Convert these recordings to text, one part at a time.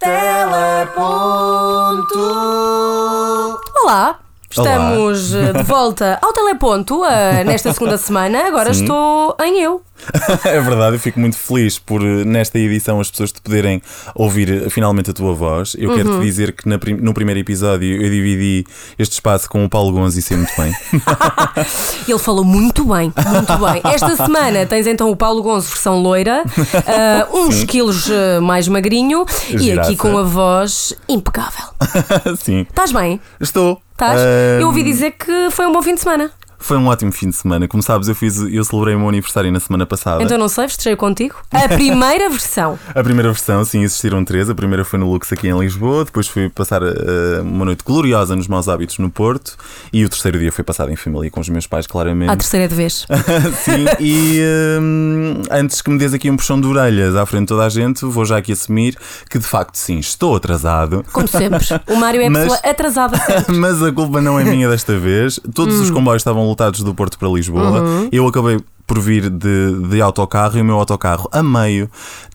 Teleponto. Olá! Estamos eh, de volta ao Teleponto eh, nesta segunda semana. Agora Sim. estou em eu. é verdade, eu fico muito feliz por eh, nesta edição as pessoas te poderem ouvir finalmente a tua voz. Eu quero Uhum. te dizer que na no primeiro episódio eu dividi este espaço com o Paulo Gonzo e sei muito bem. Ele falou muito bem, muito bem. Esta semana tens então o Paulo Gonzo, versão loira, eh, uns quilos eh, mais magrinho e aqui com a voz impecável. Sim, Estás bem? estou. Estás? Eu ouvi dizer que foi um bom fim de semana. Foi um ótimo fim de semana. Como sabes, eu fiz, eu celebrei o meu aniversário na semana passada. Então não sei, festejei contigo. A primeira versão. A primeira versão, sim, existiram três. A primeira foi no Lux aqui em Lisboa, depois fui passar eh, uma noite gloriosa nos Maus Hábitos no Porto e o terceiro dia foi passado em família com os meus pais, claramente. À terceira de vez. sim, e hum, antes que me des aqui um puxão de orelhas à frente de toda a gente, vou já aqui assumir que de facto sim, estou atrasado. Como sempre. O Mário é a Mas- pessoa atrasada. Mas a culpa não é minha desta vez. Todos Hum. os comboios estavam lotados do Porto para Lisboa. Uhum. Eu acabei por vir de, de autocarro e o meu autocarro a meio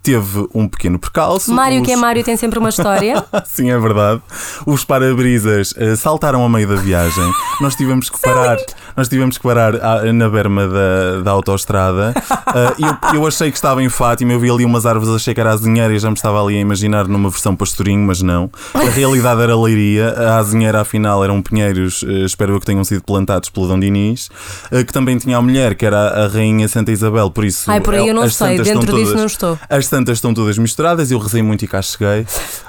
teve um pequeno percalço. Mário, Os- que é Mário, tem sempre uma história. Sim, é verdade. Os para-brisas eh, saltaram a meio da viagem. Nós tivemos que parar, nós tivemos que parar à- na berma da, da autoestrada. Eh, eu, eu achei que estava em Fátima, eu vi ali umas árvores, achei que era azinheira e já me estava ali a imaginar numa versão pastorinho, mas não. A realidade era leiria, a azinheira afinal eram pinheiros, eh, espero eu que tenham sido plantados pelo Dom Dinis, que também tinha a mulher, que era a rainha Santa Isabel, por isso. Ai, por aí eu não sei, dentro disso todas- não estou. as tantas estão todas misturadas, eu rezei muito e cá cheguei.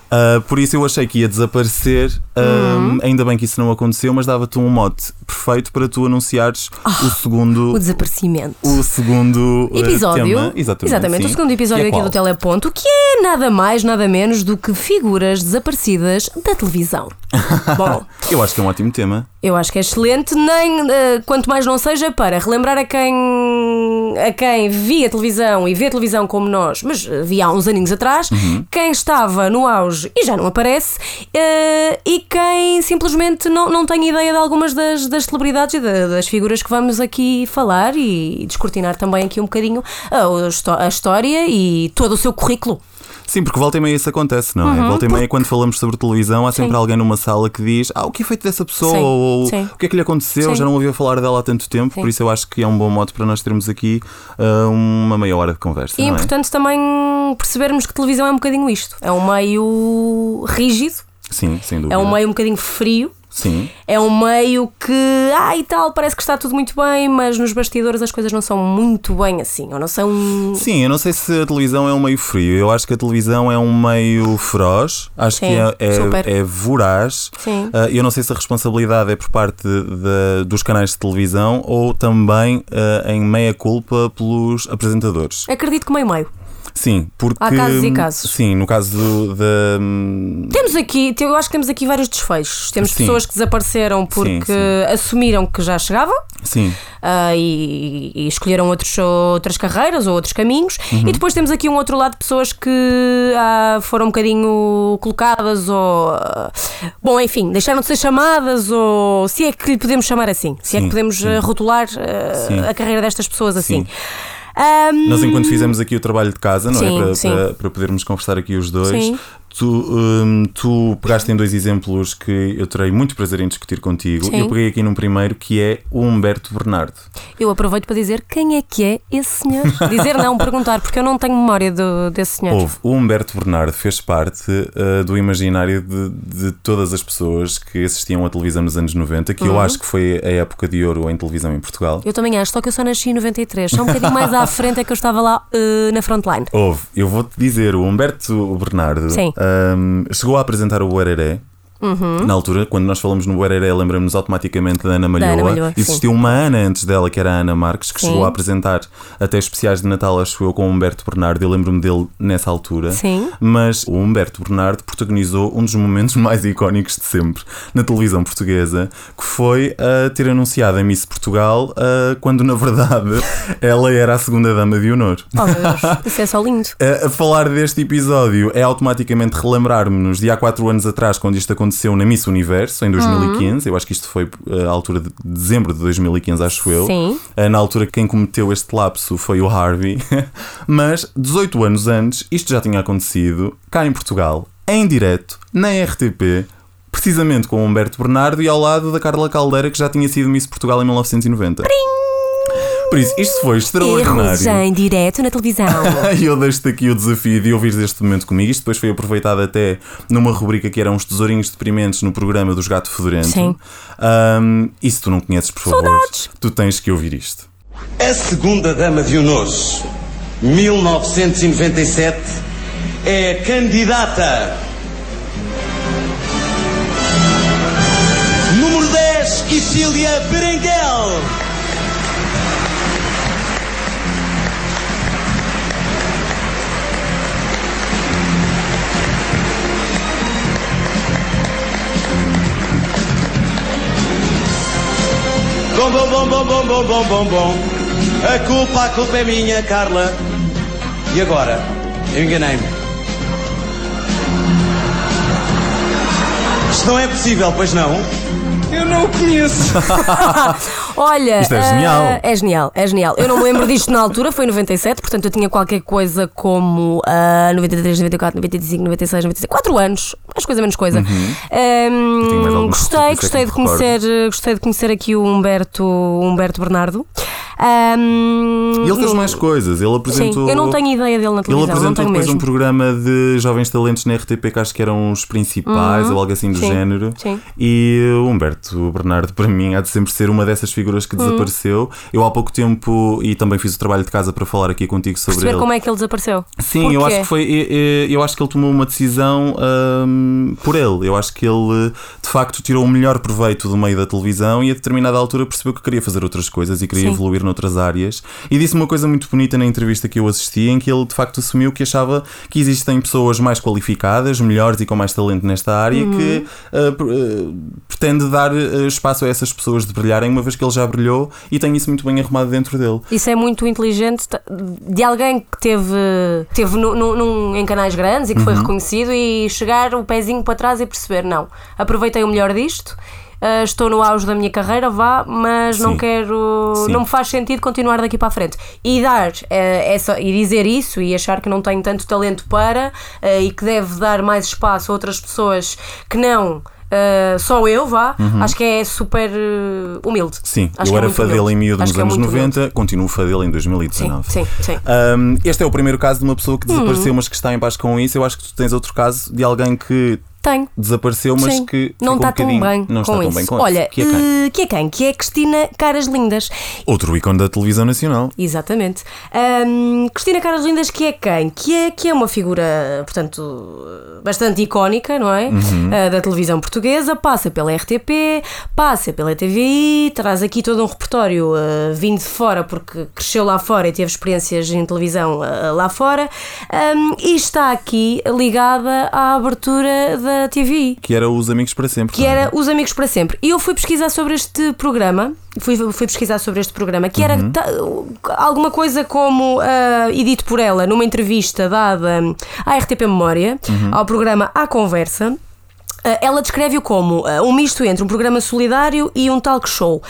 Ah, por isso eu achei que ia desaparecer. Ah, Uhum. Ainda bem que isso não aconteceu, mas dava-te um mote perfeito para tu anunciares o segundo. Ah, O desaparecimento. O segundo eh, Episódio. tema. Exatamente, o sim. segundo episódio é aqui do Teleponto, que é nada mais, nada menos do que figuras desaparecidas da televisão. Bom, Eu acho que é um ótimo tema. eu acho que é excelente, nem eh, quanto mais não seja para relembrar a quem a quem via televisão e vê televisão como nós, mas eh, via há uns aninhos atrás, Uhum. quem estava no auge e já não aparece, eh, e quem simplesmente não, não tem ideia de algumas das, das celebridades e da- das figuras que vamos aqui falar e descortinar também aqui um bocadinho a, a história e todo o seu currículo. Sim, porque volta e meia isso acontece, não é? Volta e meia, quando falamos sobre televisão, há sempre Uhum. Sim. alguém numa sala que diz: Ah, o que é feito dessa pessoa? Sim, Ou sim. o que é que lhe aconteceu? Já não ouvia falar dela há tanto tempo, por isso eu acho que é um bom modo para nós termos aqui ah, uma meia hora de conversa. E é é? importante também percebermos que televisão é um bocadinho isto. É um meio rígido, Sim, sem dúvida. é um meio um bocadinho frio. Sim. É um meio que, ah, e tal, parece que está tudo muito bem, mas nos bastidores as coisas não são muito bem assim, ou não são. Sim, eu não sei se a televisão é um meio frio. Eu acho que a televisão é um meio feroz. Acho Sim, que é, é, é voraz. Sim. Ah, eu não sei se a responsabilidade é por parte de- dos canais de televisão ou também ah, em meia culpa pelos apresentadores. Acredito que meio-meio. Sim, porque. Há casos e casos. Sim, no caso do- da. Temos aqui, eu acho que temos aqui vários desfechos. Temos Sim. pessoas que desapareceram porque sim. assumiram que já chegavam. Sim, ah, e, e escolheram outros, outras carreiras ou outros caminhos. Uhum. E depois temos aqui um outro lado de pessoas que ah, foram um bocadinho colocadas ou. ah, bom, enfim, deixaram de ser chamadas ou. Se é que lhe podemos chamar assim. Se é Sim, que podemos sim. rotular Sim. a carreira destas pessoas assim. Ahm, nós enquanto fizemos aqui o trabalho de casa, não Sim, é? Para, para, para podermos conversar aqui os dois. Sim. Tu, hum, tu pegaste em dois exemplos que eu terei muito prazer em discutir contigo. Sim. Eu peguei aqui num primeiro que é o Humberto Bernardo. eu aproveito para dizer quem é que é esse senhor. Dizer não, perguntar, porque eu não tenho memória do, desse senhor. Houve, o Humberto Bernardo fez parte uh, do imaginário de, de todas as pessoas que assistiam à televisão nos anos 90, que Uhum. eu acho que foi a época de ouro em televisão em Portugal. Eu também acho, só que eu só nasci em 93. Só um bocadinho mais à frente é que eu estava lá ah, na frontline. Houve, eu vou-te dizer, o Humberto Bernardo Sim. Hum, chegou a apresentar o Buereré. Na altura, quando nós falamos no Buereré, lembramos automaticamente da Ana Malhoa. Ana Malhoa, sim. Existiu uma Ana antes dela, que era a Ana Marques, que Sim. chegou a apresentar até especiais de Natal, acho eu, com o Humberto Bernardo. Eu lembro-me dele nessa altura. Sim. Mas o Humberto Bernardo protagonizou um dos momentos mais icónicos de sempre na televisão portuguesa, que foi a ter anunciado a Miss Portugal ah, quando, na verdade, ela era a segunda dama de honor. Oh, meu Deus, isso é só lindo. A, a falar deste episódio é automaticamente relembrar-me-nos de há 4 anos atrás, quando isto aconteceu na Miss Universo, em 2015. Eu acho que isto foi à altura de dezembro de 2015, acho eu. Sim. Uh, Na altura, quem cometeu este lapso foi o Harvey. Mas 18 anos antes, isto já tinha acontecido cá em Portugal. em direto, na RTP, precisamente com o Humberto Bernardo e ao lado da Carla Caldeira, que já tinha sido Miss Portugal em 1990. Por isso, isto foi Erros extraordinário. em direto na televisão. E eu deixo-te aqui o desafio de ouvires este momento comigo. Isto depois foi aproveitado até numa rubrica que eram uns tesourinhos deprimentes no programa dos Gato Fedorento. Sim. Ahm, e se tu não conheces, por favor, Saudades. tu tens que ouvir isto. A segunda dama de Unos, 1997, é a candidata número 10, Isília Berenguel. Bom, bom, bom, bom, bom, bom, bom, bom, bom. A culpa, a culpa é minha, Carla. E agora? Eu enganei-me. Isto não é possível, pois não? Eu não o conheço. Olha, Isto é ah, genial. é genial, é genial. Eu não me lembro disto na altura, foi em 97, portanto eu tinha qualquer coisa como ah, 93, 94, 95, 96, 97, 4 anos, mais coisa menos coisa. Uhum. Algumas gostei, que gostei de conhecer, gostei de conhecer aqui o Humberto, o Humberto Bernardo. E ele fez mais coisas. Ele apresentou. Sim, eu não tenho ideia dele na Ele televisão, não apresentou depois mesmo. um programa de jovens talentos na RTP que acho que eram os principais ou algo assim do Sim, género. sim. E o Humberto Bernardo, para mim, há de sempre ser uma dessas figuras que Uhum. desapareceu. Eu há pouco tempo, e também fiz o trabalho de casa para falar aqui contigo sobre Perceber ele. como é que ele desapareceu. Sim, eu acho que foi. Eu, acho que ele tomou uma decisão hum, por ele. Eu acho que ele de facto tirou o melhor proveito do meio da televisão e a determinada altura percebeu que queria fazer outras coisas e queria Sim. evoluir noutras áreas. E disse uma coisa muito bonita na entrevista que eu assisti, em que ele de facto assumiu que achava que existem pessoas mais qualificadas, melhores e com mais talento nesta área Uhum. que uh, pr- uh, pretende dar uh, espaço a essas pessoas de brilharem, uma vez que ele já brilhou e tem isso muito bem arrumado dentro dele. Isso é muito inteligente de alguém que teve, teve no- no- num- em canais grandes e que foi Uhum. reconhecido e chegar o pezinho para trás e perceber: não, aproveitei o melhor disto. Ah, estou no auge da minha carreira, vá, mas não Sim. quero. Sim. Não me faz sentido continuar daqui para a frente. E dar eh, essa, e dizer isso e achar que não tenho tanto talento para eh, e que deve dar mais espaço a outras pessoas que não. eh, só eu, vá, acho que é super humilde. Uhum. Sim, Acho eu é era dele humilde. em miúdo Acho nos que é anos muito humilde. 90, continuo fã dele em 2019. Sim, sim, sim. Um, este é o primeiro caso de uma pessoa que desapareceu, mas que está em paz com isso. Eu acho que tu tens outro caso de alguém que Tenho. desapareceu, mas Sim, que não está um tão bem não com está tão isso. bem com Olha, isso. Que é quem? eh, que é quem? Que é Cristina Caras Lindas. Outro ícone da televisão nacional. Exatamente. Ahm, Cristina Caras Lindas, que é quem? Que é, que é uma figura, portanto, bastante icónica, não é? Uhum. Ah, da televisão portuguesa, passa pela RTP, passa pela TVI, traz aqui todo um repertório ah, vindo de fora, porque cresceu lá fora e teve experiências em televisão ah, lá fora, Ahm, e está aqui ligada à abertura da TVI Que era Os Amigos para Sempre. que não é? era Os Amigos para Sempre. E eu fui pesquisar sobre este programa, fui, fui pesquisar sobre este programa, que era ta- alguma coisa como, ah, e dito por ela, numa entrevista dada à RTP Memória, ao programa À Conversa. ah, Ela descreve-o como ah, um misto entre um programa solidário e um talk show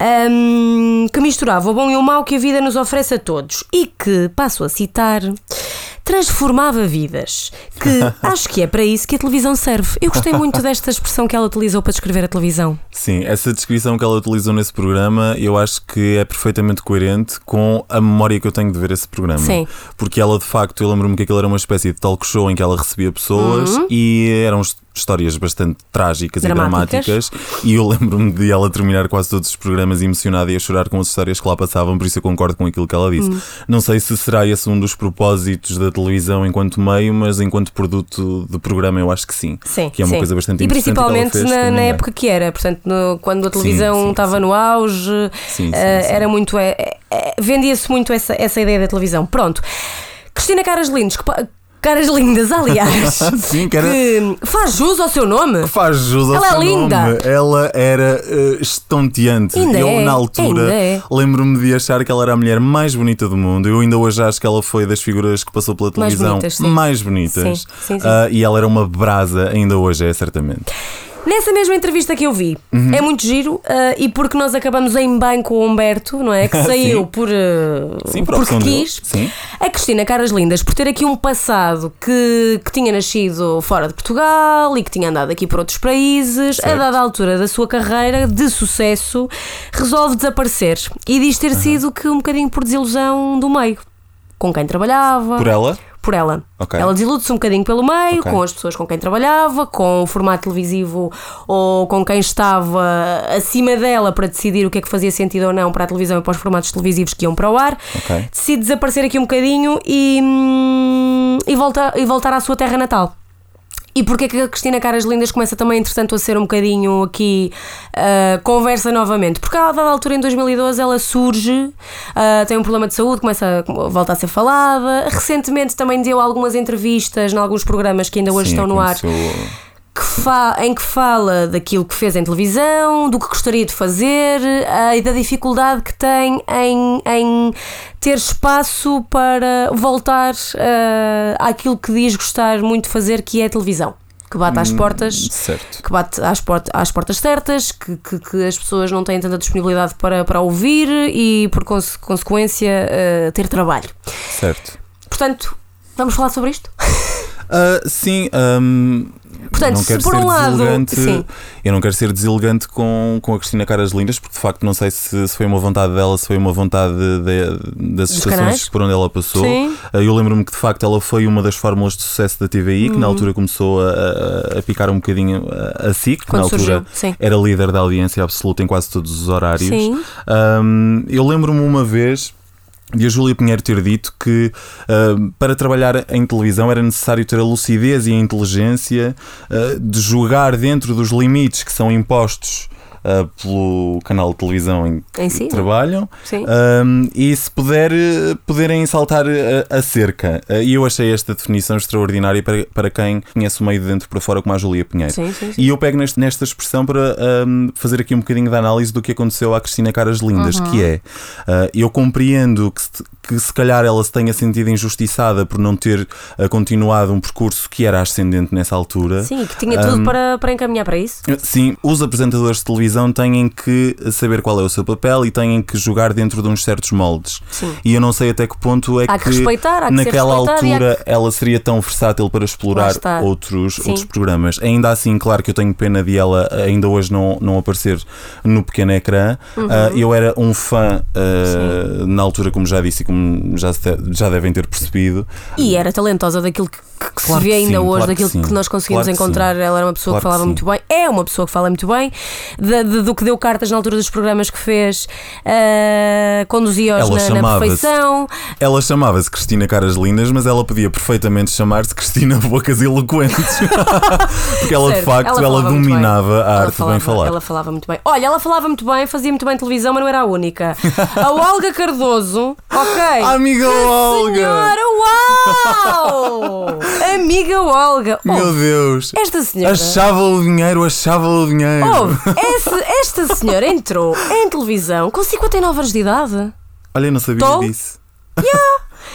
ahm, que misturava o bom e o mau que a vida nos oferece a todos e que, passo a citar, transformava vidas. Que acho que é para isso que a televisão serve. Eu gostei muito desta expressão que ela utilizou para descrever a televisão. Sim, essa descrição que ela utilizou nesse programa eu acho que é perfeitamente coerente com a memória que eu tenho de ver esse programa. Sim. Porque ela, de facto, eu lembro-me que aquilo era uma espécie de talk show em que ela recebia pessoas e eram his- histórias bastante trágicas Uhum. Dramáticas. e dramáticas. E eu lembro-me de ela terminar quase todos os programas emocionada e a chorar com as histórias que lá passavam, por isso eu concordo com aquilo que ela disse. Uhum. Não sei se será esse um dos propósitos da televisão enquanto meio, mas enquanto produto de programa eu acho que sim. Sim, que é uma sim. coisa bastante E interessante ela principalmente fez na, na ninguém. época que era, portanto, no- quando a televisão estava no auge, Sim, sim, sim. era muito. eh, eh, Vendia-se muito essa, essa ideia da televisão. Pronto. Cristina Caras Lindas, que Caras Lindas, aliás, Sim, que era- que faz jus ao seu nome. Faz jus ao Ela é seu linda. nome. Ela era eh, estonteante. Ainda eu, é, na altura, é. lembro-me de achar que ela era a mulher mais bonita do mundo. Eu ainda hoje acho que ela foi das figuras que passou pela Mais televisão bonitas, sim. mais bonitas. Sim, sim, sim. Ah, e ela era uma brasa, ainda hoje é, certamente. Nessa mesma entrevista que eu vi, Uhum. é muito giro uh, e porque nós acabamos em bem com o Humberto, não é? Que saiu por, uh, Sim, por porque quis. Sim. A Cristina Caras Lindas, por ter aqui um passado que, que tinha nascido fora de Portugal e que tinha andado aqui por outros países, a Certo. dada altura da sua carreira de sucesso, resolve desaparecer. E diz ter sido que um bocadinho por desilusão do meio. Com quem trabalhava Por ela? Por ela. Ok. Ela desilude-se um bocadinho pelo meio, Ok. com as pessoas com quem trabalhava, com o formato televisivo ou com quem estava acima dela para decidir o que é que fazia sentido ou não para a televisão e para os formatos televisivos que iam para o ar. Ok. Decide desaparecer aqui um bocadinho e, hum, e, volta, e voltar à sua terra natal. E porque é que a Cristina Caras Lindas começa também, entretanto, a ser um bocadinho aqui ah, conversa novamente? Porque a dada altura, em 2012, ela surge, ah, tem um problema de saúde, começa a voltar a ser falada. Recentemente também deu algumas entrevistas em alguns programas que ainda hoje Sim, estão no ar, aconteceu- que em que fala daquilo que fez em televisão, do que gostaria de fazer ah, e da dificuldade que tem em, em ter espaço para voltar ah, àquilo que diz gostar muito de fazer, que é a televisão. Que bate às portas Certo. que bate às, port às portas certas, que, que, que as pessoas não têm tanta disponibilidade para, para ouvir e, por conse- consequência, eh, ter trabalho. Certo. Portanto, vamos falar sobre isto? Ah, sim, ahm, Portanto, não se quero por ser um lado- sim. Eu não quero ser deselegante com, com a Cristina Caras Lindas, porque de facto não sei se, se foi uma vontade dela, se foi uma vontade de- das estações por onde ela passou. Sim. Ah, Eu lembro-me que de facto ela foi uma das fórmulas de sucesso da TVI, que na Uhum. altura começou a, a- picar um bocadinho a, SIC, que na altura era líder da audiência absoluta em quase todos os horários. Sim. Um, eu lembro-me uma vez de a Júlia Pinheiro ter dito que um, para trabalhar em televisão era necessário ter a lucidez e a inteligência uh, de jogar dentro dos limites que são impostos uh, pelo canal de televisão em que si, trabalham um, e se puder uh, poderem saltar a, a cerca. E eu achei esta definição extraordinária para, para quem conhece o meio de dentro para fora como a Júlia Pinheiro. Sim, sim, sim. E eu pego neste- nesta expressão para fazer aqui um bocadinho de análise do que aconteceu à Cristina Caras Lindas, Uhum. que é uh, eu compreendo que que se calhar ela se tenha sentido injustiçada por não ter uh, continuado um percurso que era ascendente nessa altura. Sim, que tinha tudo Um, para, para encaminhar para isso. Sim, os apresentadores de televisão têm que saber qual é o seu papel e têm que jogar dentro de uns certos moldes. Sim. E eu não sei até que ponto é Há que respeitar, há que naquela altura ela seria tão versátil para explorar outros, Sim. outros programas. Ainda assim, claro que eu tenho pena de ela ainda hoje não, não aparecer no pequeno ecrã. Uhum. Ah, eu era um fã ah, na altura, como já disse como já, já devem ter percebido. E era talentosa daquilo que, que- que Claro se vê que ainda sim, hoje, claro que daquilo que, sim. nós conseguimos Claro que encontrar. Ela era uma pessoa que que falava sim. muito bem, é uma pessoa que fala muito bem, de- de- do que deu cartas na altura dos programas que fez, ah, conduzia-os Ela na, na perfeição. Ela chamava-se Cristina Caras Lindas, mas ela podia perfeitamente chamar-se Cristina Bocas Eloquentes. Porque ela, de Certo, facto, ela, falava muito bem. dominava a Ela arte de falava- bem falar. Ela falava muito bem. Olha, ela falava muito bem, fazia muito bem televisão, mas não era a única. A Olga Cardoso, ok. Amiga Olga! Senhora, uau! Amiga Olga. Meu Ouve, Deus! esta senhora. Achava o dinheiro, achava o dinheiro. Ouve, esse- esta senhora entrou em televisão com 59 anos de idade. Olha, eu não sabia Tô? disso.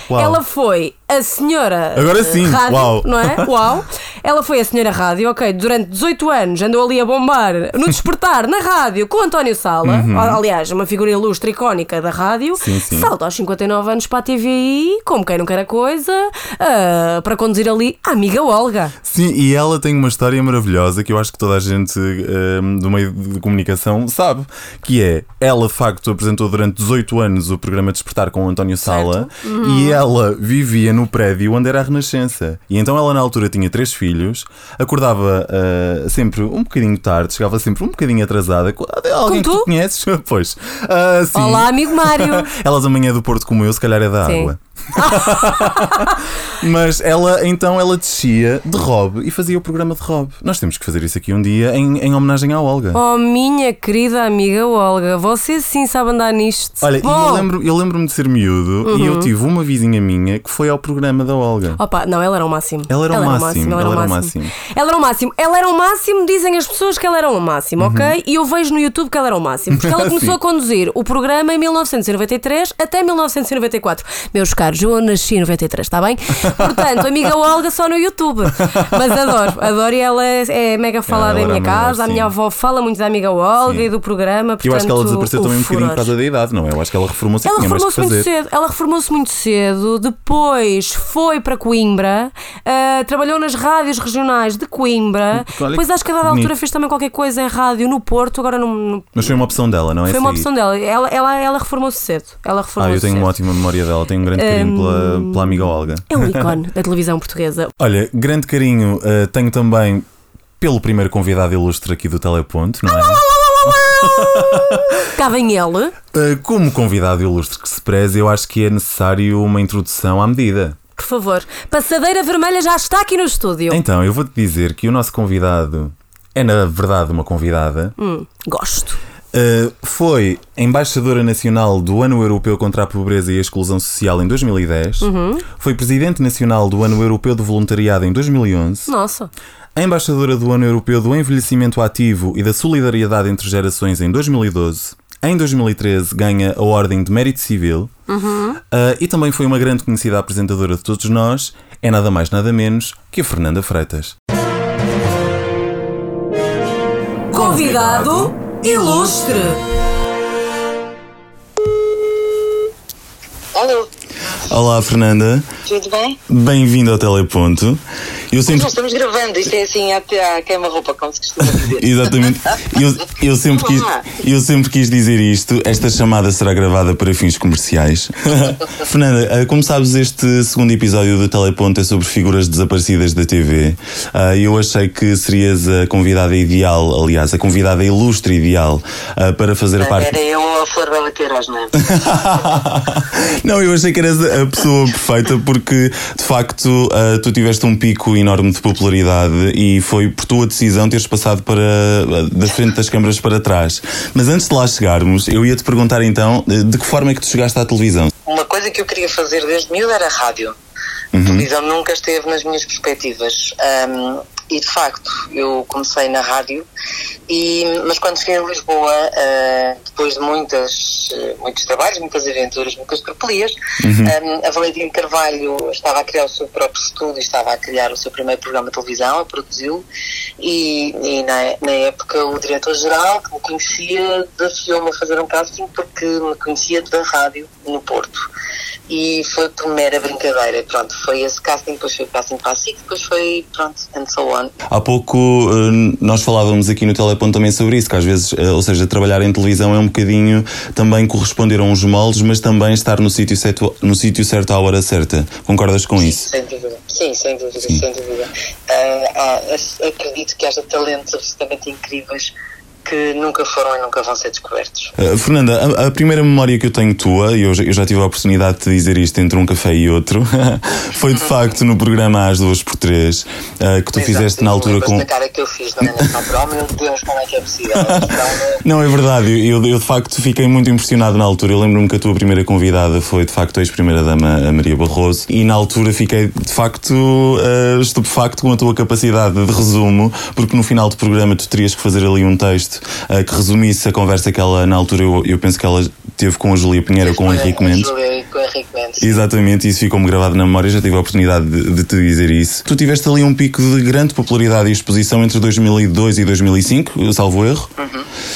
Uau. Ela foi a senhora Agora sim, rádio, uau. não é? Uau. Ela foi a senhora rádio, ok, durante 18 anos andou ali a bombar no despertar na rádio com António Sala, aliás, uma figura ilustre, icónica da rádio. Uhum. Sim, sim. Salta aos 59 anos para a TVI, como quem não quer a coisa, ah, para conduzir ali a amiga Olga. Sim, e ela tem uma história maravilhosa que eu acho que toda a gente hum, do meio de comunicação sabe, que é ela de facto apresentou durante 18 anos o programa Despertar com António Sala Uhum. E ela vivia no prédio onde era a Renascença. E então ela na altura tinha três filhos, acordava ah, sempre um bocadinho tarde, chegava sempre um bocadinho atrasada. Alguém que tu? conheces? Pois. Sim. Olá, amigo Mário. Ela também é do Porto como eu, se calhar é da Sim. água. Mas ela, então, ela descia de Rob e fazia o programa de Rob. Nós temos que fazer isso aqui um dia em, em homenagem à Olga. Oh, minha querida amiga Olga, você sim sabe andar nisto. Olha, Bom, Uhum. eu lembro- eu lembro-me de ser miúdo e eu tive uma vizinha minha que foi ao programa da Olga. Opa, não, ela era o máximo. Ela era o máximo, ela ela era o máximo. Ela era o máximo. Ela era o máximo, dizem as pessoas que ela era o máximo, ok? E eu vejo no YouTube que ela era o máximo. Porque ela começou Uhum. A conduzir o programa em 1993 até 1994. Meus caros, comentários. Eu nasci em 93, está bem? Portanto, amiga Olga só no YouTube. Mas adoro, adoro e ela é, é mega falada em minha melhor, casa. A minha avó fala muito da amiga Olga Sim. e do programa. Portanto, Eu acho que ela desapareceu também um bocadinho por causa da idade, não é? Eu acho que ela reformou-se Ela reformou-se muito cedo. Ela reformou-se muito cedo. Depois foi para Coimbra. ah, trabalhou nas rádios regionais de Coimbra. Olha Depois que acho que a dada altura fez também qualquer coisa em rádio no Porto. Agora não. não- Mas foi uma opção dela, não é? foi uma Sair. opção dela. Ela, ela, ela reformou-se cedo. Ela Ah, reformou-se eu tenho cedo. uma ótima memória dela, tenho um grande carinho pela, pela amiga Olga. É um ícone da televisão portuguesa. Olha, grande carinho uh, tenho também pelo primeiro convidado ilustre aqui do Teleponto, não é? Cá vem ele. Uh, como convidado ilustre que se preze, eu acho que é necessário uma introdução à medida. Por favor. Passadeira Vermelha já está aqui no estúdio. Então, eu vou-te dizer que o nosso convidado é, na verdade, uma convidada. Hum, gosto. Uh, foi embaixadora nacional do Ano Europeu contra a Pobreza e a Exclusão Social em 2010. Foi presidente nacional do Ano Europeu do Voluntariado em 2011. Nossa. A embaixadora do Ano Europeu do Envelhecimento Ativo e da Solidariedade entre Gerações em 2012. Em 2013 ganha a Ordem de Mérito Civil. Ah, e também foi uma grande conhecida apresentadora de todos nós. É nada mais nada menos que a Fernanda Freitas. Convidado ilustre. Alô, Olá Fernanda, tudo bem? bem-vindo ao Teleponto. Eu sempre Nós estamos gravando, isto é assim até à queima-roupa, como se costuma dizer. Exatamente. Eu, eu, sempre quis, eu sempre quis dizer isto. Esta chamada será gravada para fins comerciais. Fernanda, eh, como sabes, este segundo episódio do Teleponto é sobre figuras desaparecidas da TV. Ah, E eu achei que serias a convidada ideal, aliás, a convidada ilustre ideal ah, para fazer parte. Era eu ou a Flor Bela Queiroz, não é? Não, eu achei que eras a pessoa perfeita porque de facto ah, tu tiveste um pico enorme de popularidade e foi por tua decisão teres passado para ah, da frente das câmaras para trás. Mas antes de lá chegarmos, eu ia te perguntar então eh, de que forma é que tu chegaste à televisão? Uma coisa que eu queria fazer desde miúdo era rádio. A televisão nunca esteve nas minhas perspectivas. Ahm, e de facto, eu comecei na rádio, e, mas quando cheguei a Lisboa, ah, depois de muitas, eh, muitos trabalhos, muitas aventuras, muitas tropelias, ahm, a Valentina Carvalho estava a criar o seu próprio estúdio, estava a criar o seu primeiro programa de televisão, a produzi-lo, e, e na, na época o diretor-geral, que me conhecia, desafiou-me a fazer um casting porque me conhecia da rádio no Porto. E foi por mera brincadeira. Pronto, foi esse casting, depois foi o casting para a SIC, depois foi, pronto, and so on. Há pouco eh, nós falávamos aqui no Teleponto também sobre isso, que às vezes, eh, ou seja, trabalhar em televisão é um bocadinho também corresponder a uns moldes, mas também estar no sítio certo, no sítio certo à hora certa. Concordas com isso? Sem dúvida. Sim, sem dúvida, sem dúvida. Ah, ac- acredito que haja talentos absolutamente incríveis que nunca foram e nunca vão ser descobertos. Uh, Fernanda, a, a primeira memória que eu tenho tua, e eu, já- eu já tive a oportunidade de te dizer isto entre um café e outro, foi de facto no programa Às Duas por Três, uh, que tu fizeste na altura com. A cara que eu fiz é altura. Oh meu Deus, como é que é possível? Não, é verdade, eu, eu de facto fiquei muito impressionado na altura. Eu lembro-me que a tua primeira convidada foi de facto a ex-primeira-dama Maria Barroso, e na altura fiquei de facto uh, estupefacto com a tua capacidade de resumo, porque no final do programa tu terias que fazer ali um texto uh, que resumisse a conversa que ela, na altura, eu, eu penso que ela teve com a Julia Pinheiro com o Henrique Mendes. Com o Henrique Mendes. Exatamente, isso ficou-me gravado na memória, já tive a oportunidade de, de te dizer isso. Tu tiveste ali um pico de grande popularidade e exposição entre 2002 e 2005, eu salvo erro.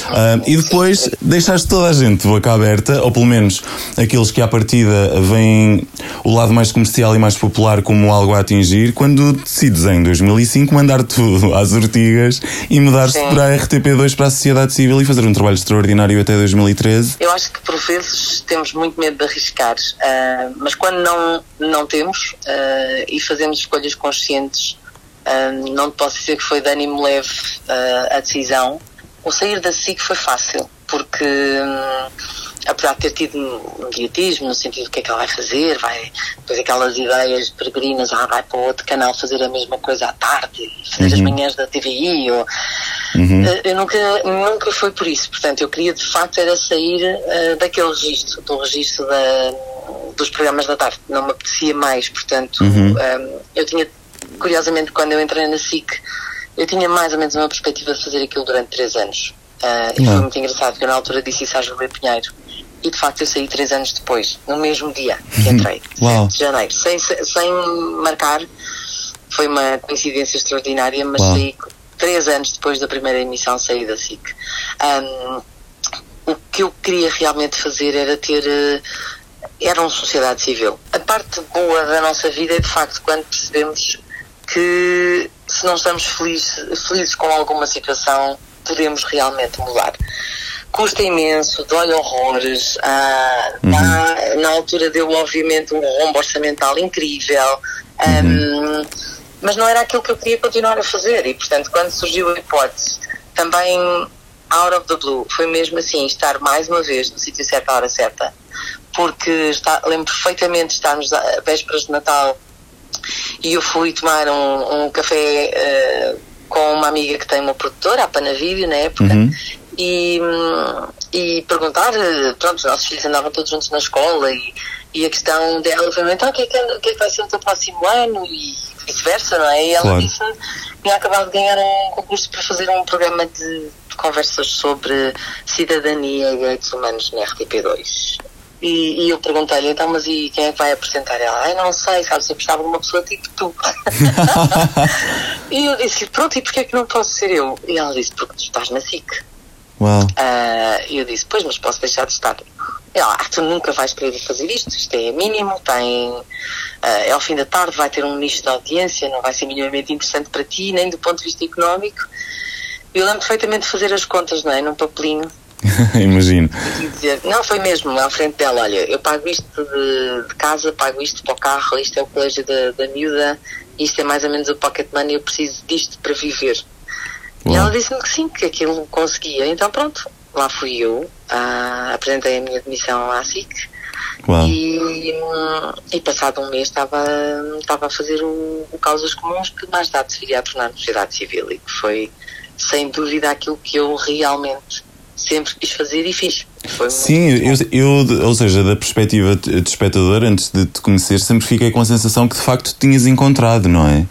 Ah, e depois deixaste toda a gente de boca aberta, ou pelo menos aqueles que à partida veem o lado mais comercial e mais popular como algo a atingir, quando decides em 2005 mandar tudo às ortigas e mudar-te Sim. para a RTP2 para a sociedade civil e fazer um trabalho extraordinário até 2013. Eu acho que por vezes temos muito medo de arriscar, ah, mas quando não, não temos ah, e fazemos escolhas conscientes, ah, não te posso dizer que foi de ânimo leve a decisão. O sair da SIC foi fácil, porque hum, apesar de ter tido um dietismo, no sentido do que é que ela vai fazer, vai depois aquelas ideias peregrinas, ah, vai para outro canal fazer a mesma coisa à tarde, fazer as manhãs da TVI, ou, eh, Eu nunca, nunca foi por isso. Portanto, eu queria de facto era sair eh, daquele registro, do registro da, dos programas da tarde. Não me apetecia mais. Portanto, eh, eu tinha, curiosamente, quando eu entrei na SIC, eu tinha mais ou menos uma perspectiva de fazer aquilo durante três anos. Eh, e foi muito engraçado, porque eu na altura disse isso à Júlia Pinheiro. e de facto eu saí três anos depois, no mesmo dia que entrei, Uau. 7 de janeiro, sem, sem marcar, foi uma coincidência extraordinária, mas Uau. saí três anos depois da primeira emissão saí da SIC. Ahm, o que eu queria realmente fazer era ter eh, era uma sociedade civil. A parte boa da nossa vida é de facto quando percebemos que se não estamos felizes, felizes com alguma situação, podemos realmente mudar. Custa imenso, dói horrores. ah, na, na altura deu, obviamente, um rombo orçamental incrível. ahm, mas não era aquilo que eu queria continuar a fazer. E, portanto, quando surgiu a hipótese, também out of the blue, foi mesmo assim, estar mais uma vez no sítio certo à hora certa. Porque está, lembro perfeitamente de estarmos a vésperas de Natal e eu fui tomar um, um café eh, com uma amiga que tem uma produtora, a Panavídeo, na época, e, hum, e perguntar, eh, pronto, os nossos filhos andavam todos juntos na escola e, e a questão dela foi então o que, é que, o que é que vai ser o teu próximo ano e vice-versa, não é? E ela Claro. disse que tinha acabado de ganhar um concurso para fazer um programa de, de conversas sobre cidadania e direitos humanos na RTP2. E, e eu perguntei-lhe, então, mas e quem é que vai apresentar? Ela, ai, não sei, sabes, eu precisava de uma pessoa tipo tu. e eu disse-lhe, pronto, e porquê é que não posso ser eu? E ela disse, porque tu estás na SIC. Uau. Ah, E eu disse, pois, mas posso deixar de estar. Ela, ah, tu nunca vais querer fazer isto, isto é mínimo, tem, é ao fim da tarde, vai ter um nicho de audiência, não vai ser minimamente interessante para ti, nem do ponto de vista económico. Eu lembro perfeitamente de fazer as contas, não é? Num papelinho Imagino. e dizer, não, foi mesmo, à frente dela, olha, eu pago isto de, de casa, pago isto para o carro, isto é o colégio da, da miúda, isto é mais ou menos o pocket money, eu preciso disto para viver. E Uau. ela disse-me que sim, que aquilo conseguia, então pronto, lá fui eu, ah, apresentei a minha admissão à SIC Uau. e, hum, e passado um mês estava, estava a fazer o, o Causas Comuns que mais tarde se viria a tornar sociedade civil e que foi sem dúvida aquilo que eu realmente sempre quis fazer e fiz. Foi Sim, eu, eu, ou seja, da perspectiva de espectador, antes de te conhecer, sempre fiquei com a sensação que de facto tinhas encontrado, não é?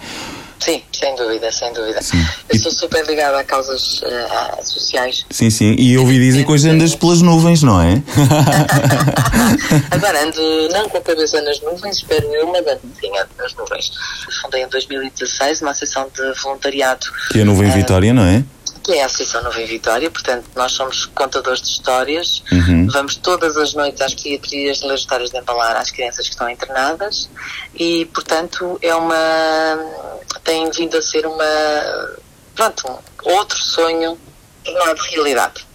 Dúvida, sem dúvida. Sim. Eu E- sou super ligada a causas a- sociais. Sim, sim. E ouvi dizer que hoje andas pelas nuvens, não é? Agora ando não com a cabeça nas nuvens, espero eu, mas ando sim, ando nas nuvens. Fundei em 2016 uma associação de voluntariado Que é a Nuvem Vitória, não é? É a Associação Nuvem Vitória, portanto, nós somos contadores de histórias, Uhum. vamos todas as noites às pediatrias ler histórias de embalar às crianças que estão internadas e, portanto, é uma. tem vindo a ser uma. pronto, um outro sonho tornado realidade.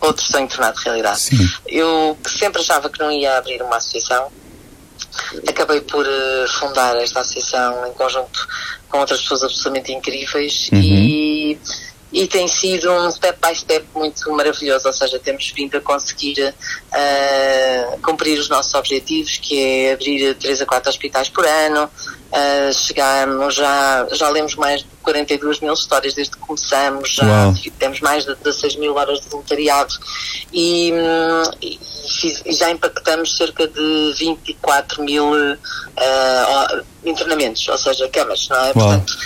Outro sonho tornado realidade. Sim. Eu sempre achava que não ia abrir uma associação, acabei por eh, fundar esta associação em conjunto com outras pessoas absolutamente incríveis e, e tem sido um step by step muito maravilhoso, ou seja, temos vindo a conseguir eh, cumprir os nossos objetivos, que é abrir 3 a 4 hospitais por ano, chegarmos já, já lemos mais de 42 mil histórias desde que começamos, já Uau. temos mais de 16 mil horas de voluntariado e, e e já impactamos cerca de 24 mil ó, internamentos, ou seja, camas, não é? Portanto,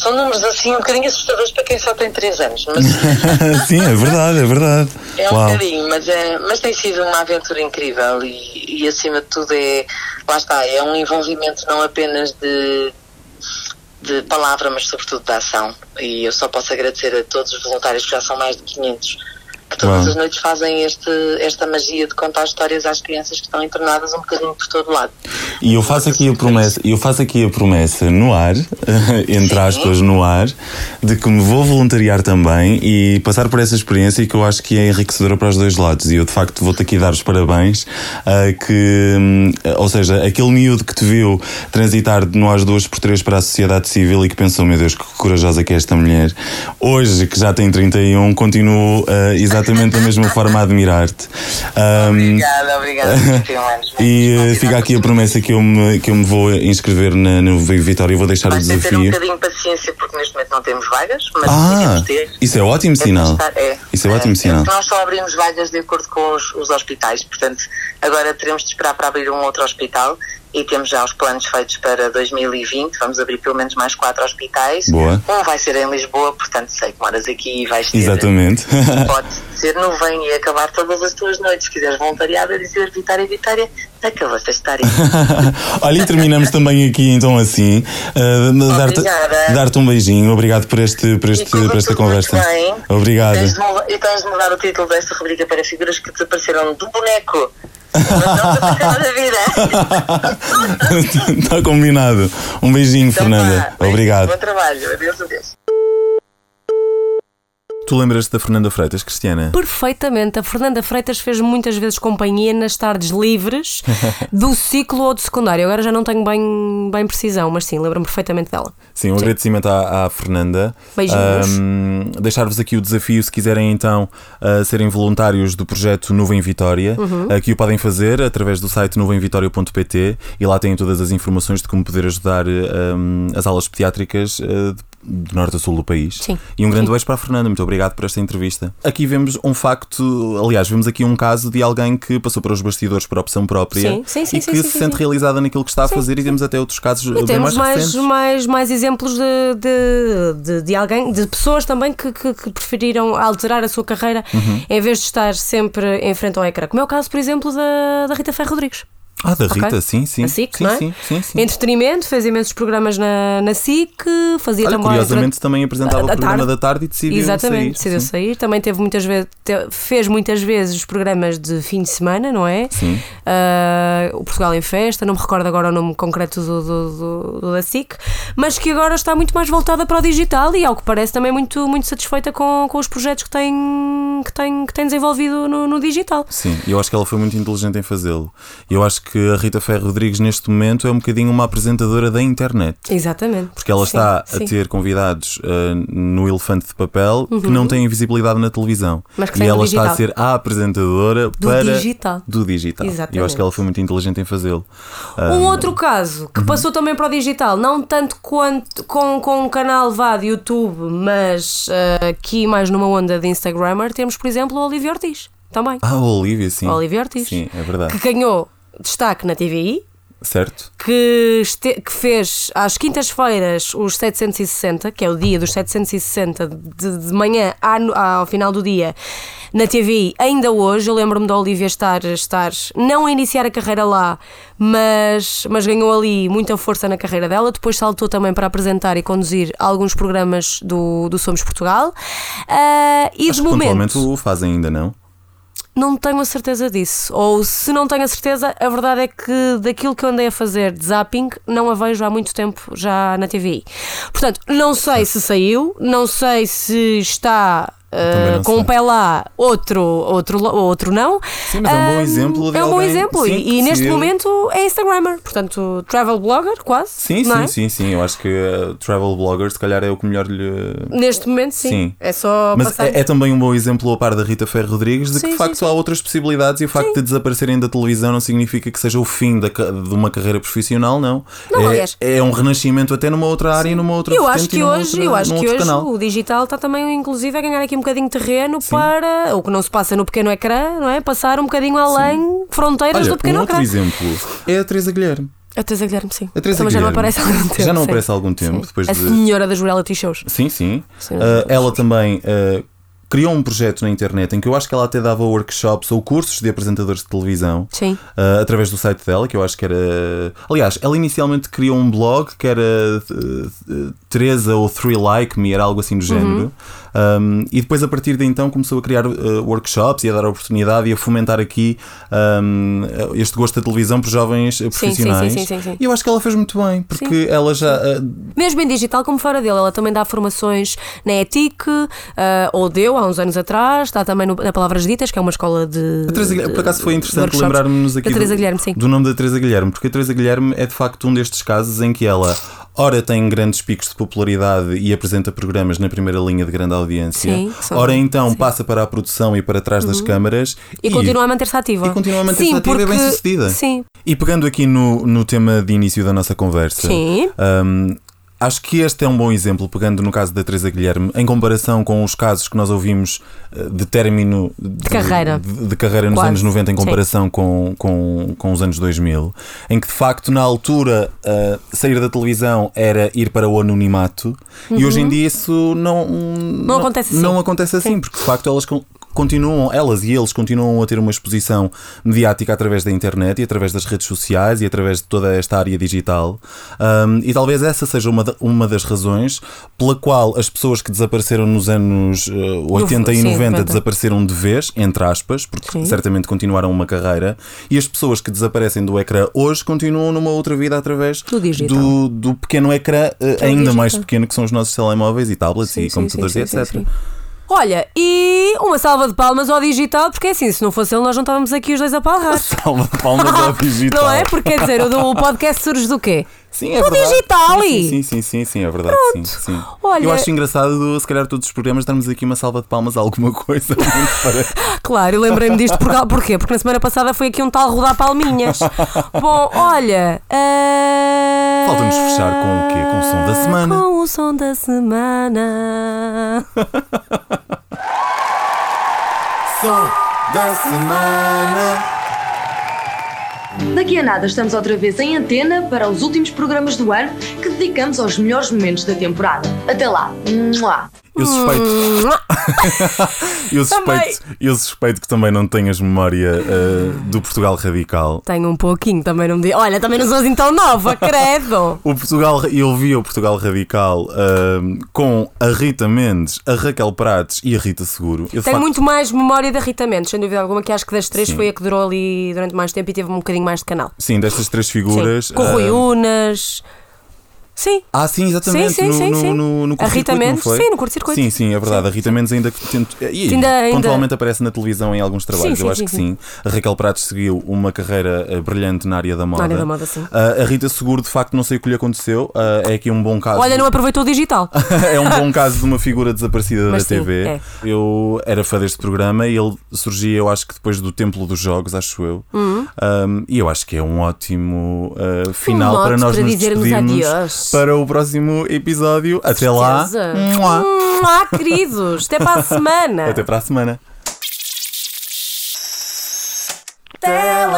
são números assim um bocadinho assustadores para quem só tem 3 anos, mas sim, é verdade, é verdade. é um Uau. bocadinho, mas, é, mas tem sido uma aventura incrível e, e acima de tudo é, lá está, é um envolvimento não apenas de, de palavra, mas sobretudo de ação. E eu só posso agradecer a todos os voluntários, que já são mais de 500, que todas Uau. as noites fazem este, esta magia de contar histórias às crianças que estão internadas um bocadinho por todo lado. E eu faço aqui a promessa, eu faço aqui a promessa no ar, entre aspas, no ar, de que me vou voluntariar também e passar por essa experiência que eu acho que é enriquecedora para os dois lados. E eu de facto vou-te aqui dar os parabéns, ah, que, ou seja, aquele miúdo que te viu transitar de nós duas por três para a sociedade civil e que pensou, meu Deus, que corajosa que é esta mulher, hoje que já tem 31, continuo ah, exatamente da mesma forma a admirar-te. Ahm, Obrigada, obrigada. e eh, fica aqui a promessa que eu me, que eu me vou inscrever na, no Vitória e vou deixar o Vais ter um desafio. bocadinho de paciência porque neste momento não temos vagas, mas Ah, ter. isso é ótimo É sinal. é. Isso é ótimo É, sinal. nós só abrimos vagas de acordo com os, os hospitais, portanto, Agora teremos de esperar para abrir um outro hospital e temos já os planos feitos para 2020. Vamos abrir pelo menos mais quatro hospitais. Boa. Um vai ser em Lisboa, portanto sei que moras aqui e vais ter. Exatamente. Pode ser no Vem e acabar todas as tuas noites. Se quiseres voluntariado a dizer Vitória, Vitória, acabou a história. Olha, e terminamos também aqui então assim. Uh, dar-te, dar-te um beijinho. Obrigado por, este, por, este, por esta conversa. bem. Obrigado. Tens de E tens de mudar o título desta rubrica para figuras que desapareceram do boneco. Mas não da vida. Está combinado. Um beijinho, Então Fernanda. vá, Obrigado. Bom trabalho. Adeus, adeus. Tu lembras-te da Fernanda Freitas, Cristiana? Perfeitamente. A Fernanda Freitas fez muitas vezes companhia nas tardes livres do ciclo ou do secundário. Agora já não tenho bem, bem precisão, mas sim, lembro-me perfeitamente dela. Sim, um agradecimento à, à Fernanda. Beijinhos. Ahm, Deixar-vos aqui o desafio, se quiserem então ah, serem voluntários do projeto Nuvem Vitória, Uhum. ah, que o podem fazer através do site nuvemvitoria.pt e lá têm todas as informações de como poder ajudar ahm, as aulas pediátricas ah, de de norte a sul do país. Sim. E um grande Sim. beijo para a Fernanda, muito obrigado por esta entrevista. Aqui vemos um facto, aliás, vemos aqui um caso de alguém que passou para os bastidores por opção própria Sim, sim, sim, e que se sente realizada naquilo que está a fazer e temos até outros casos E bem temos mais, mais, mais, mais exemplos de, de, de, de alguém, de pessoas também que, que, que preferiram alterar a sua carreira Uhum. em vez de estar sempre em frente ao ecrã. Como é o caso, por exemplo, da, da Rita Ferro Rodrigues. Ah, da? Rita, sim, sim. Na SIC, sim, não é? sim, sim, sim. Entretenimento, fez imensos programas na, na SIC, fazia Olha, também. curiosamente também apresentava Da o programa tarde. da tarde e decidiu Exatamente, sair. decidiu sim. sair. Também teve muitas vezes, te- fez muitas vezes os programas de fim de semana, não é? Sim. Ah, o Portugal em Festa, não me recordo agora o nome concreto do, do, do- da SIC, mas que agora está muito mais voltada para o digital e, ao que parece, também muito, muito satisfeita com, com os projetos que tem, que tem, que tem desenvolvido no, no digital. Sim, eu acho que ela foi muito inteligente em fazê-lo. Eu acho que a Rita Ferro Rodrigues, neste momento, é um bocadinho uma apresentadora da internet. Exatamente. Porque ela Sim, está sim. a ter convidados ah, no Elefante de Papel que não têm visibilidade na televisão. Uhum. Mas que e ela está a digital. ser a apresentadora Do para digital. do digital. E eu Exatamente. acho que ela foi muito inteligente em fazê-lo. Ah, Um outro caso Uhum. que passou também para o digital, não tanto quanto com, com um canal vá de YouTube, mas ah, aqui mais numa onda de Instagrammer, temos, por exemplo, o Olivia Ortiz. Também. Ah, a Olivia, sim. A Olivia Ortiz. Sim, é verdade. Que ganhou destaque na TVI, Certo? que, este- que fez às quintas-feiras os 760, que é o dia dos 760, de, de manhã à ao final do dia, na TVI. Ainda hoje, eu lembro-me da Olivia estar, estar, não a iniciar a carreira lá, mas, mas ganhou ali muita força na carreira dela. Depois saltou também para apresentar e conduzir alguns programas do, do Somos Portugal. Ah, e Acho de momento. pontualmente o fazem ainda, não? Não tenho a certeza disso. Ou se não tenho a certeza, a verdade é que daquilo que eu andei a fazer de zapping, não a vejo há muito tempo já na TVI. Portanto, não sei se saiu, não sei se está. Uh, com um pé lá, outro, outro, outro não. Sim, mas é um bom Um, exemplo É um bom exemplo. sim, e que e neste momento é Instagrammer. Portanto, travel blogger, quase. Sim, sim, é? sim, sim. Eu acho que uh, Travel Blogger, se calhar, é o que melhor lhe. Neste momento, sim. Sim. É só Mas é, é também um bom exemplo a par da Rita Ferro Rodrigues de que Sim, de facto há outras possibilidades e o facto de desaparecerem da televisão não significa que seja o fim da de uma carreira profissional, não. Não, é, aliás- é um renascimento até numa outra área e numa outra Eu acho que hoje, outra- eu acho que hoje canal. o digital está também, inclusive, a ganhar aqui um bocadinho de terreno para o que não se passa no pequeno ecrã, não é? Passar um bocadinho além fronteiras Olha, do pequeno um outro ecrã. exemplo é a Teresa Guilherme. A Teresa Guilherme, sim. A Teresa também já não Guilherme. aparece há algum tempo. Já não sim. aparece há algum tempo, Sim. depois a de- senhora das reality shows. Sim, sim. Sim, Uh, ela também uh, criou um projeto na internet em que eu acho que ela até dava workshops ou cursos de apresentadores de televisão. Sim. uh, através do site dela, que eu acho que era. Aliás, ela inicialmente criou um blog que era Teresa ou Three Like Me, era algo assim do género. Um, e depois, a partir de então, começou a criar uh, workshops e a dar oportunidade e a fomentar aqui um, este gosto da televisão por jovens uh, sim, profissionais. sim, sim, sim. E eu acho que ela fez muito bem, porque ela já. uh, Mesmo em digital como fora dele, ela também dá formações na ETIC, ah, ou deu há uns anos atrás, está também no- na Palavras Ditas, que é uma escola de. A Teresa Guilherme, por acaso foi interessante workshops. lembrarmos aqui do, Guilherme, do nome da Teresa Guilherme, porque a Teresa Guilherme é de facto um destes casos em que ela, ora, tem grandes picos de popularidade e apresenta programas na primeira linha de grande audiência, Sim, são- ora então passa para a produção e para trás das câmaras Uhum. E, continua a manter-se ativa. e continua a manter-se Sim, ativa e porque- bem-sucedida. Sim, E pegando aqui no, no tema de início da nossa conversa, Sim. hum, Acho que este é um bom exemplo, pegando no caso da Teresa Guilherme, em comparação com os casos que nós ouvimos eh, de término de, carreira. de, de carreira nos Quase. anos 90 em Sim. comparação com, com, com os anos 2000, em que de facto na altura eh, sair da televisão era ir para o anonimato e hoje em dia isso não, não, Uhum. acontece assim. Não acontece assim, porque de facto elas continuam, elas e eles continuam a ter uma exposição mediática através da internet e através das redes sociais e através de toda esta área digital. Um, e talvez essa seja uma, da- uma das razões pela qual as pessoas que desapareceram nos anos uh, 80 e sim, 90 90. desapareceram de vez, entre aspas, porque Sim. certamente continuaram uma carreira, e as pessoas que desaparecem do ecrã hoje continuam numa outra vida através Do do, do pequeno ecrã, uh, ainda digital. mais pequeno que são os nossos telemóveis e tablets Sim, e computadores sim, e sim, etc. Olha, e uma salva de palmas ao digital, porque é assim, se não fosse ele, nós não estávamos aqui os dois a palrar. Salva de palmas ao digital. Não é? Porque quer dizer, o, podcast surge do quê? Sim, é Do verdade. digital Sim, sim, sim, sim, sim, é verdade. Sim, sim. Olha- Eu acho engraçado, se calhar, todos os programas darmos aqui uma salva de palmas a alguma coisa. Claro, eu lembrei-me disto por, porquê? Porque na semana passada foi aqui um tal rodar palminhas. Bom, olha. ah, Falta-nos fechar com o quê? Com o som da semana. Com o som da semana. Som da semana. Daqui a nada estamos outra vez em antena para os últimos programas do ano que dedicamos aos melhores momentos da temporada. Até lá. Mua. Eu suspeito, eu suspeito, eu suspeito que também não tenhas memória ah, do Portugal Radical. Tenho um pouquinho, também não me digo. Olha, também não sou assim tão nova, credo. O Portugal, eu vi o Portugal Radical ah, com a Rita Mendes, a Raquel Prates e a Rita Seguro. Eu, Tenho facto, muito mais memória da Rita Mendes, sem dúvida alguma, que acho que das três Sim. foi a que durou ali durante mais tempo e teve um bocadinho mais canal. Sim, destas três figuras. Sim. Com Rui ah, Unas. Sim. Ah, sim, exatamente. Sim, sim, no, sim, no, no, A Rita Mendes, sim, no curto-circuito. Sim, sim, é verdade. A Rita Mendes ainda. E, Ainda- ainda- pontualmente aparece na televisão em alguns trabalhos, Sim, eu acho que sim. A Raquel Pratos seguiu uma carreira eh, brilhante na área da moda. área da moda, sim. Ah, a Rita Seguro, de facto, não sei o que lhe aconteceu. Ah, é aqui um bom caso. Olha, não aproveitou o digital. é um bom caso de uma figura desaparecida Mas da TV. é. Eu era fã deste programa e ele surgia, eu acho que depois do Templo dos Jogos, acho eu. Uhum. Um, e eu acho que é um ótimo uh, final mote para nós para nos despedirmos adeus. Para o próximo episódio. Até lá. Mua. Mua, queridos. Até para a semana. Até para a semana. Teleponto.